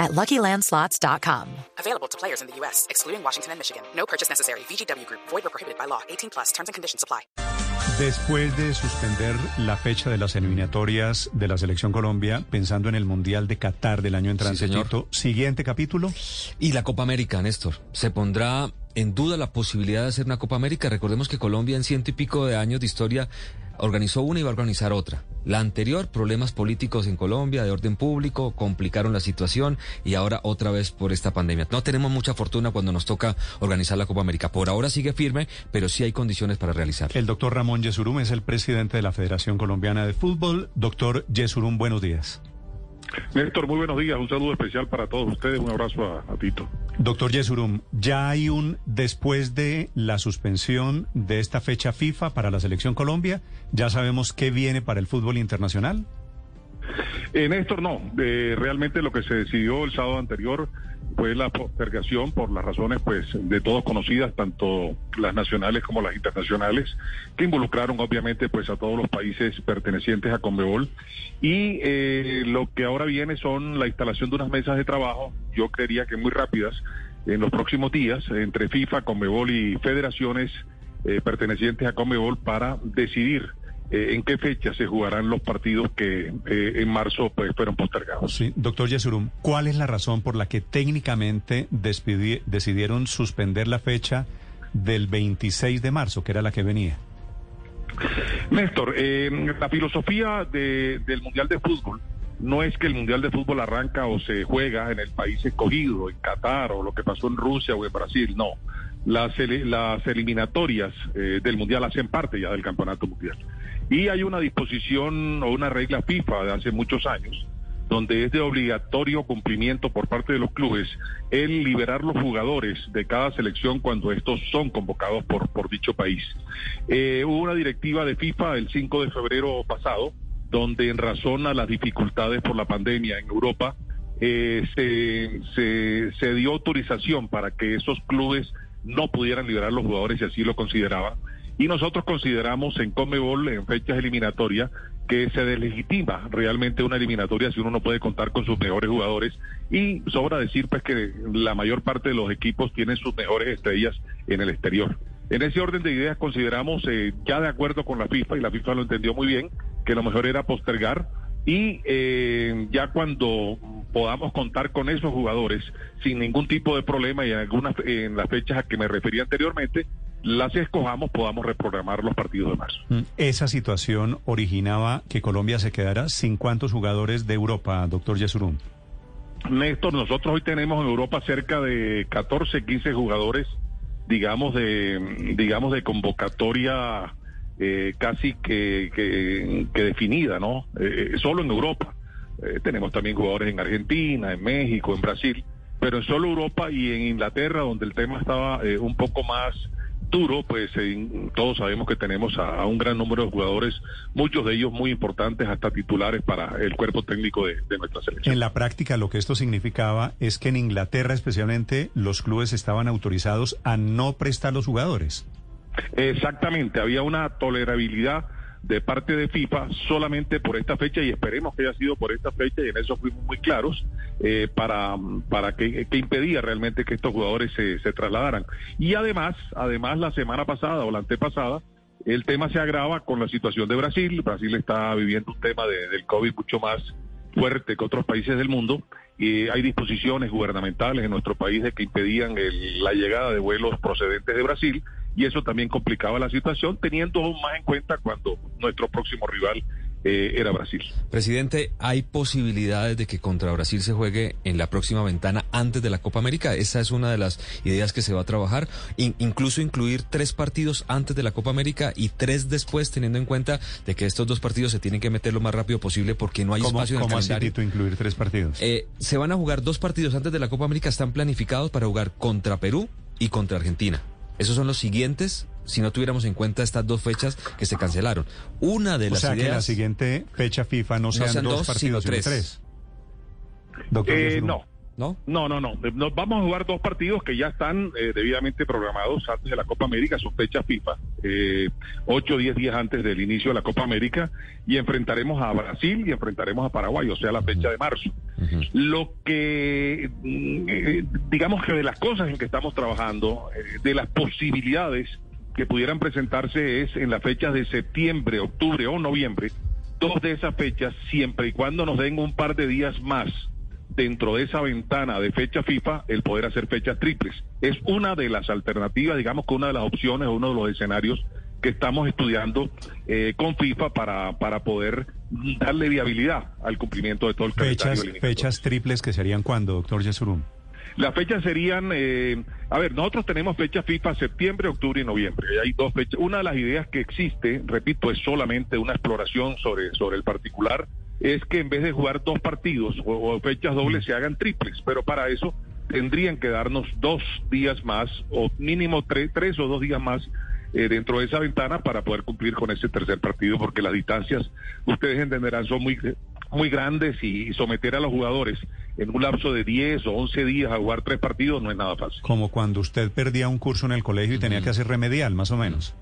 at LuckyLandSlots.com. Available to players in the U.S., excluding Washington and Michigan. No purchase necessary. VGW Group. Void or prohibited by law. 18 plus. Terms and conditions apply. Después de suspender la fecha de las eliminatorias de la Selección Colombia, pensando en el Mundial de Qatar del año entrante, señor. Tito, siguiente capítulo. Y la Copa América, Néstor. Se pondrá en duda la posibilidad de hacer una Copa América. Recordemos que Colombia en ciento y pico de años de historia organizó una y va a organizar otra. La anterior, problemas políticos en Colombia, de orden público, complicaron la situación y ahora otra vez por esta pandemia. No tenemos mucha fortuna cuando nos toca organizar la Copa América. Por ahora sigue firme, pero sí hay condiciones para realizarla. El doctor Ramón Yesurum es el presidente de la Federación Colombiana de Fútbol. Doctor Yesurum, buenos días. Néstor, muy buenos días. Un saludo especial para todos ustedes. Un abrazo a, a Tito. Doctor Yesurum, ¿ya hay un después de la suspensión de esta fecha FIFA para la Selección Colombia? ¿Ya sabemos qué viene para el fútbol internacional? Eh, Néstor, no. Eh, realmente lo que se decidió el sábado anterior fue la postergación por las razones pues de todos conocidas, tanto las nacionales como las internacionales, que involucraron obviamente pues a todos los países pertenecientes a Conmebol. Y eh, lo que ahora viene son la instalación de unas mesas de trabajo, yo creería que muy rápidas, en los próximos días, entre FIFA, Conmebol y federaciones eh, pertenecientes a Conmebol para decidir eh, en qué fecha se jugarán los partidos que eh, en marzo pues fueron postergados. Sí, doctor Yesurum, ¿cuál es la razón por la que técnicamente decidieron suspender la fecha del 26 de marzo, que era la que venía? Néstor, eh, la filosofía de- del Mundial de Fútbol no es que el Mundial de Fútbol arranca o se juega en el país escogido, en Qatar o lo que pasó en Rusia o en Brasil, no. Las, las eliminatorias eh, del Mundial hacen parte ya del Campeonato Mundial. Y hay una disposición o una regla FIFA de hace muchos años donde es de obligatorio cumplimiento por parte de los clubes el liberar los jugadores de cada selección cuando estos son convocados por, dicho país. Eh, hubo una directiva de FIFA el 5 de febrero pasado, donde en razón a las dificultades por la pandemia en Europa, eh, se, se, se dio autorización para que esos clubes no pudieran liberar los jugadores y así lo consideraban. Y nosotros consideramos en Conmebol, en fechas eliminatorias, que se deslegitima realmente una eliminatoria si uno no puede contar con sus mejores jugadores. Y sobra decir pues que la mayor parte de los equipos tienen sus mejores estrellas en el exterior. En ese orden de ideas consideramos, eh, ya de acuerdo con la FIFA, y la FIFA lo entendió muy bien, que lo mejor era postergar y eh, ya cuando podamos contar con esos jugadores sin ningún tipo de problema y en algunas en las fechas a que me refería anteriormente, las escojamos, podamos reprogramar los partidos de marzo. Mm, Esa situación originaba que Colombia se quedara sin cuántos jugadores de Europa, doctor Yesurum. Néstor, nosotros hoy tenemos en Europa cerca de 14, 15 jugadores, digamos de, digamos de convocatoria eh, casi que, que, que definida, ¿no? Eh, solo en Europa. Eh, tenemos también jugadores en Argentina, en México, en Brasil, pero en solo Europa y en Inglaterra, donde el tema estaba eh, un poco más duro, pues eh, todos sabemos que tenemos a, a, un gran número de jugadores, muchos de ellos muy importantes, hasta titulares para el cuerpo técnico de, de nuestra selección. En la práctica lo que esto significaba es que en Inglaterra especialmente los clubes estaban autorizados a no prestar los jugadores. Exactamente, había una tolerabilidad de parte de FIFA solamente por esta fecha y esperemos que haya sido por esta fecha y en eso fuimos muy claros eh, para, para que, impedía realmente que estos jugadores se, se, trasladaran. Y además, además la semana pasada o la antepasada, el tema se agrava con la situación de Brasil. Brasil está viviendo un tema de, del COVID mucho más fuerte que otros países del mundo y hay disposiciones gubernamentales en nuestro país de que impedían el, la llegada de vuelos procedentes de Brasil y eso también complicaba la situación, teniendo aún más en cuenta cuando nuestro próximo rival eh, era Brasil. Presidente, ¿hay posibilidades de que contra Brasil se juegue en la próxima ventana antes de la Copa América? Esa es una de las ideas que se va a trabajar, In incluso incluir tres partidos antes de la Copa América y tres después, teniendo en cuenta de que estos dos partidos se tienen que meter lo más rápido posible porque no hay ¿Cómo, espacio en el ¿cómo calendario. así, incluir tres partidos? Eh, se van a jugar dos partidos antes de la Copa América, están planificados para jugar contra Perú y contra Argentina. Esos son los siguientes si no tuviéramos en cuenta estas dos fechas que se cancelaron. Una de O las sea, que la siguiente fecha FIFA no sean, sean dos, dos, partidos, sino sino tres. Doctor Eh, no, ¿No? No, no, no. Nos vamos a jugar dos partidos que ya están eh, debidamente programados antes de la Copa América, son fechas FIFA, eh, 8 o 10 días antes del inicio de la Copa América, y enfrentaremos a Brasil y enfrentaremos a Paraguay, o sea, la fecha de marzo. Lo que, mm, eh, digamos que de las cosas en que estamos trabajando, eh, de las posibilidades que pudieran presentarse es en las fechas de septiembre, octubre o noviembre, dos de esas fechas, siempre y cuando nos den un par de días más dentro de esa ventana de fecha FIFA, el poder hacer fechas triples. Es una de las alternativas, digamos que una de las opciones, uno de los escenarios que estamos estudiando eh, con FIFA para, para poder darle viabilidad al cumplimiento de todo el calendario Fechas, fechas triples que serían cuándo, doctor Yesurum. Las fechas serían, eh, a ver, nosotros tenemos fechas FIFA septiembre, octubre y noviembre. Y hay dos fechas. Una de las ideas que existe, repito, es solamente una exploración sobre, sobre el particular, es que en vez de jugar dos partidos o, o fechas dobles se hagan triples. Pero para eso tendrían que darnos dos días más o mínimo tres, tres o dos días más eh, dentro de esa ventana para poder cumplir con ese tercer partido, porque las distancias, ustedes entenderán, son muy, muy grandes y someter a los jugadores en un lapso de 10 o 11 días a jugar tres partidos no es nada fácil. Como cuando usted perdía un curso en el colegio y tenía que hacer remedial, más o menos.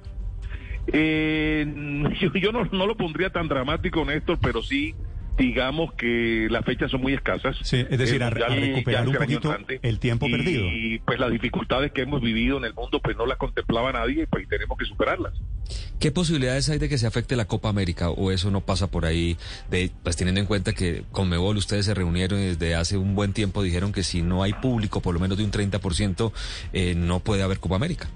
Eh, yo yo no, no lo pondría tan dramático, Néstor, pero sí digamos que las fechas son muy escasas. Sí, es decir, El a- recuperar un poquito el tiempo y, perdido. Y pues las dificultades que hemos vivido en el mundo pues no las contemplaba nadie y pues tenemos que superarlas. ¿Qué posibilidades hay de que se afecte la Copa América o eso no pasa por ahí? De, pues teniendo en cuenta que con Mebol ustedes se reunieron y desde hace un buen tiempo dijeron que si no hay público, por lo menos de un 30%, eh, no puede haber Copa América.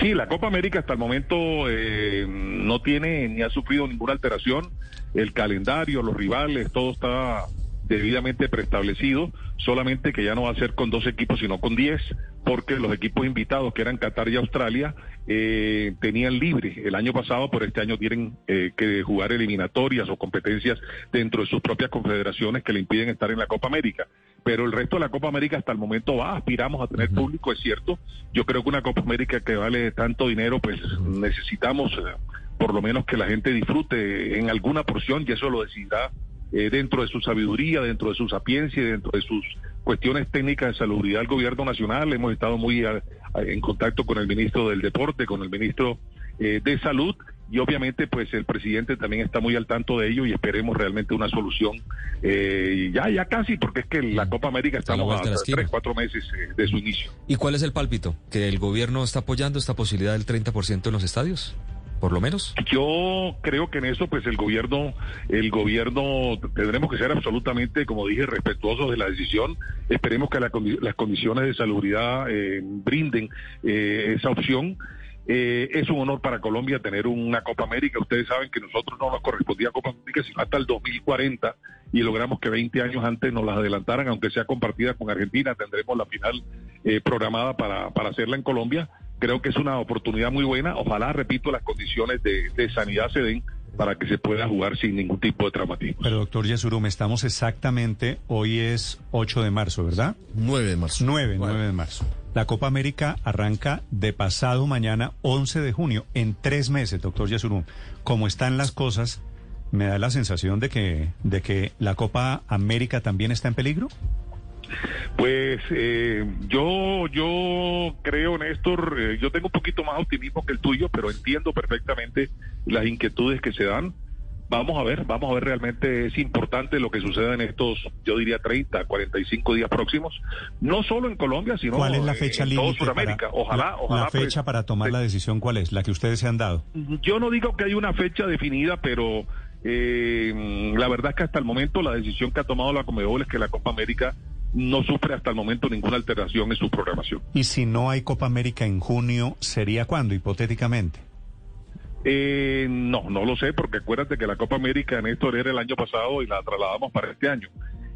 Sí, la Copa América hasta el momento eh, no tiene ni ha sufrido ninguna alteración. El calendario, los rivales, todo está debidamente preestablecido, solamente que ya no va a ser con dos equipos, sino con diez, porque los equipos invitados, que eran Qatar y Australia, eh, tenían libre el año pasado, pero este año tienen eh, que jugar eliminatorias o competencias dentro de sus propias confederaciones que le impiden estar en la Copa América. Pero el resto de la Copa América hasta el momento va, aspiramos a tener público, es cierto. Yo creo que una Copa América que vale tanto dinero, pues necesitamos eh, por lo menos que la gente disfrute en alguna porción y eso lo decidirá eh, dentro de su sabiduría, dentro de su sapiencia y dentro de sus cuestiones técnicas de salubridad del gobierno nacional. Hemos estado muy a- a- en contacto con el ministro del Deporte, con el ministro eh, de Salud y obviamente pues el presidente también está muy al tanto de ello y esperemos realmente una solución eh, ya ya casi porque es que la Copa América Está a la estamos a tres cuatro meses eh, de su inicio. ¿Y cuál es el pálpito? ¿Que el gobierno está apoyando esta posibilidad del 30% en los estadios? Por lo menos. Yo creo que en eso, pues el gobierno, el gobierno tendremos que ser absolutamente, como dije, respetuosos de la decisión. Esperemos que la las condiciones de salubridad eh, brinden eh, esa opción. Eh, es un honor para Colombia tener una Copa América. Ustedes saben que nosotros no nos correspondía Copa América sino hasta el 2040 y logramos que 20 años antes nos las adelantaran, aunque sea compartida con Argentina. Tendremos la final eh, programada para, para hacerla en Colombia. Creo que es una oportunidad muy buena. Ojalá, repito, las condiciones de, de sanidad se den para que se pueda jugar sin ningún tipo de traumatismo. Pero doctor Yesurum, estamos exactamente, hoy es 8 de marzo, ¿verdad? 9 de marzo. 9, 9 de marzo. La Copa América arranca de pasado mañana, 11 de junio, en tres meses, doctor Yesurum. Como están las cosas, me da la sensación de que, de que la Copa América también está en peligro. Pues eh, yo, yo creo, Néstor, eh, yo tengo un poquito más optimismo que el tuyo, pero entiendo perfectamente las inquietudes que se dan. Vamos a ver, vamos a ver realmente es importante lo que suceda en estos, yo diría 30, 45 días próximos, no solo en Colombia, sino ¿Cuál es la fecha en todo? Sudamérica. Ojalá, la, ojalá. La pues, fecha para tomar la decisión, ¿cuál es? La que ustedes se han dado. Yo no digo que hay una fecha definida, pero eh, la verdad es que hasta el momento la decisión que ha tomado la Comebol es que la Copa América no sufre hasta el momento ninguna alteración en su programación. Y si no hay Copa América en junio, ¿sería cuándo, hipotéticamente? Eh, no, no lo sé, porque acuérdate que la Copa América, Néstor, era el año pasado y la trasladamos para este año.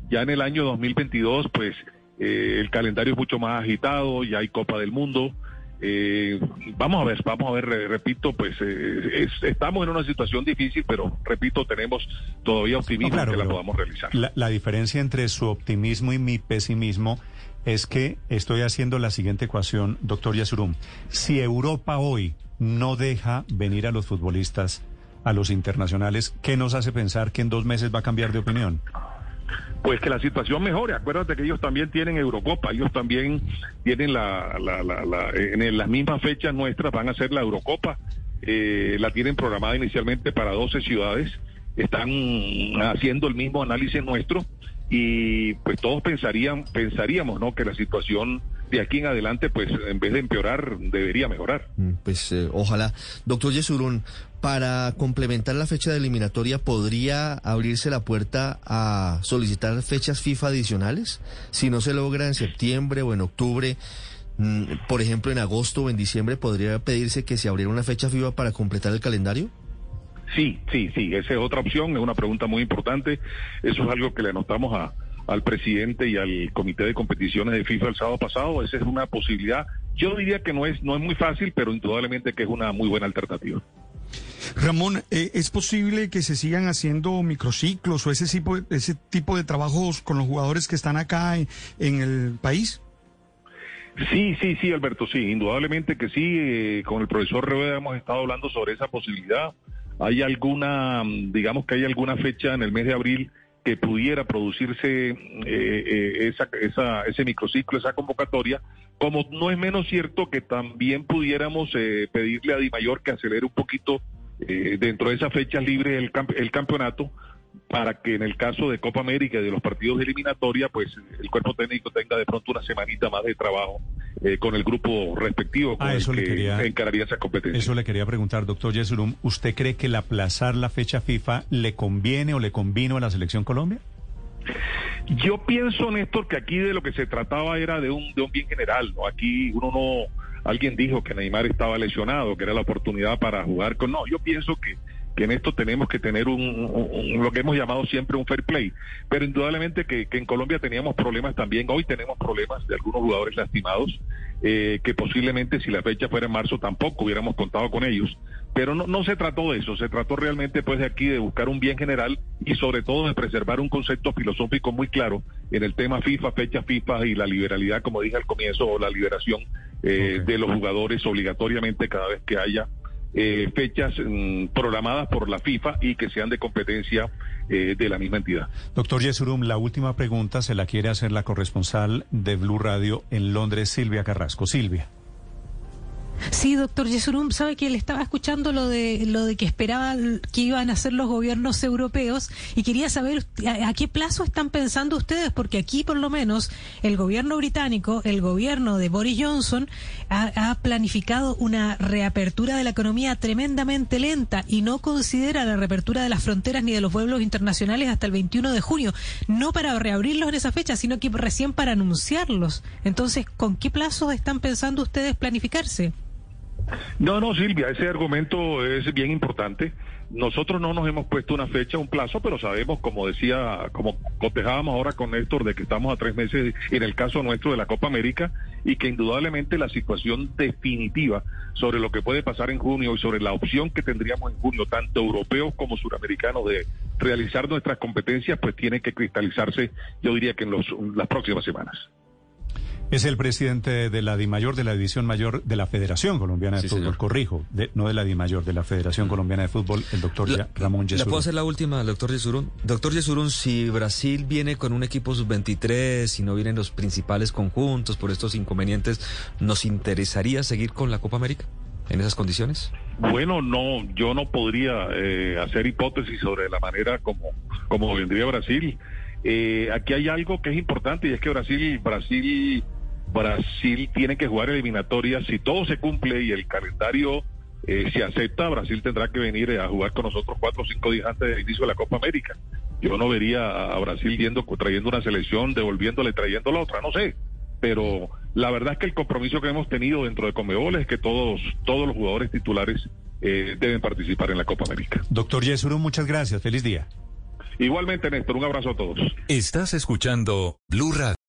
Ya en el año 2022, pues eh, el calendario es mucho más agitado, ya hay Copa del Mundo. Eh, vamos a ver, vamos a ver, repito, pues eh, es- estamos en una situación difícil, pero repito, tenemos todavía optimismo No, claro, que la podamos realizar. La, la diferencia entre su optimismo y mi pesimismo es que estoy haciendo la siguiente ecuación, doctor Yasurum. Si Europa hoy no deja venir a los futbolistas, a los internacionales, ¿qué nos hace pensar que en dos meses va a cambiar de opinión? Pues que la situación mejore. Acuérdate que ellos también tienen Eurocopa, ellos también tienen la, la, la, en las mismas fechas nuestras van a ser la Eurocopa. Eh, la tienen programada inicialmente para 12 ciudades. Están haciendo el mismo análisis nuestro y pues todos pensarían, pensaríamos, ¿no? Que la situación de aquí en adelante, pues en vez de empeorar, debería mejorar. Mm, pues eh, ojalá. Doctor Yesurún, para complementar la fecha de eliminatoria, ¿podría abrirse la puerta a solicitar fechas FIFA adicionales? Si no se logra en septiembre o en octubre, mm, por ejemplo, en agosto o en diciembre, ¿podría pedirse que se abriera una fecha FIFA para completar el calendario? Sí, sí, sí, esa es otra opción, es una pregunta muy importante. Eso es algo que le anotamos a, al presidente y al comité de competiciones de FIFA el sábado pasado. Esa es una posibilidad. Yo diría que no es, no es muy fácil, pero indudablemente que es una muy buena alternativa. Ramón, eh, ¿es posible que se sigan haciendo microciclos o ese tipo, ese tipo de trabajos con los jugadores que están acá en, el país? Sí, sí, sí, Alberto, sí, indudablemente que sí. Eh, con el profesor Reveda hemos estado hablando sobre esa posibilidad. ¿Hay alguna, digamos que hay alguna fecha en el mes de abril que pudiera producirse eh, eh, esa, esa, ese microciclo, esa convocatoria, como no es menos cierto que también pudiéramos eh, pedirle a Di Mayor que acelere un poquito dentro de esas fechas libres el, el campeonato, para que en el caso de Copa América y de los partidos de eliminatoria, pues el cuerpo técnico tenga de pronto una semanita más de trabajo eh, con el grupo respectivo con ah, eso el le que quería, encararía esa competencia. Eso le quería preguntar, doctor Yesurum, ¿usted cree que el aplazar la fecha FIFA le conviene o le convino a la selección Colombia? Yo pienso, Néstor, que aquí de lo que se trataba era de un, de un bien general, ¿no? Aquí uno no... Alguien dijo que Neymar estaba lesionado, que era la oportunidad para jugar con... No, yo pienso que que en esto tenemos que tener un, lo que hemos llamado siempre un fair play. Pero indudablemente que, en Colombia teníamos problemas también, hoy tenemos problemas de algunos jugadores lastimados, eh, que posiblemente si la fecha fuera en marzo tampoco hubiéramos contado con ellos. Pero no, no se trató de eso, se trató realmente pues de aquí de buscar un bien general y sobre todo de preservar un concepto filosófico muy claro en el tema FIFA, fecha FIFA y la liberalidad, como dije al comienzo, o la liberación eh, de los jugadores obligatoriamente cada vez que haya eh, fechas mm, programadas por la FIFA y que sean de competencia eh, de la misma entidad. Doctor Yesurum, la última pregunta se la quiere hacer la corresponsal de Blue Radio en Londres, Silvia Carrasco. Silvia. Sí, doctor Yesurum, sabe que le estaba escuchando lo de lo de que esperaba que iban a hacer los gobiernos europeos y quería saber a, qué plazo están pensando ustedes, porque aquí por lo menos el gobierno británico, el gobierno de Boris Johnson, ha, planificado una reapertura de la economía tremendamente lenta y no considera la reapertura de las fronteras ni de los vuelos internacionales hasta el 21 de junio, no para reabrirlos en esa fecha, sino que recién para anunciarlos. Entonces, ¿con qué plazo están pensando ustedes planificarse? No, no, Silvia, ese argumento es bien importante. Nosotros no nos hemos puesto una fecha, un plazo, pero sabemos, como decía, como cotejábamos ahora con Néstor, de que estamos a tres meses en el caso nuestro de la Copa América y que indudablemente la situación definitiva sobre lo que puede pasar en junio y sobre la opción que tendríamos en junio, tanto europeos como suramericanos, de realizar nuestras competencias, pues tiene que cristalizarse, yo diría que en las próximas semanas. Es el presidente de la DIMAYOR, de la División Mayor de la Federación Colombiana de Fútbol, corrijo, no de la DIMAYOR, de la Federación Colombiana de Fútbol, el doctor Ramón Yesurún. ¿Le puedo hacer la última, doctor Yesurún? Doctor Yesurún, si Brasil viene con un equipo sub-23 y no vienen los principales conjuntos por estos inconvenientes, ¿nos interesaría seguir con la Copa América en esas condiciones? Bueno, no, yo no podría eh, hacer hipótesis sobre la manera como, como vendría Brasil. Eh, aquí hay algo que es importante y es que Brasil, Brasil Brasil tiene que jugar eliminatorias. Si todo se cumple y el calendario eh, se acepta, Brasil tendrá que venir a jugar con nosotros cuatro o cinco días antes del inicio de la Copa América. Yo no vería a Brasil yendo, trayendo una selección, devolviéndole, trayendo la otra, no sé. Pero la verdad es que el compromiso que hemos tenido dentro de Comebol es que todos, todos los jugadores titulares eh, deben participar en la Copa América. Doctor Yesuru, muchas gracias. Feliz día. Igualmente, Néstor, un abrazo a todos. Estás escuchando Blue Radio.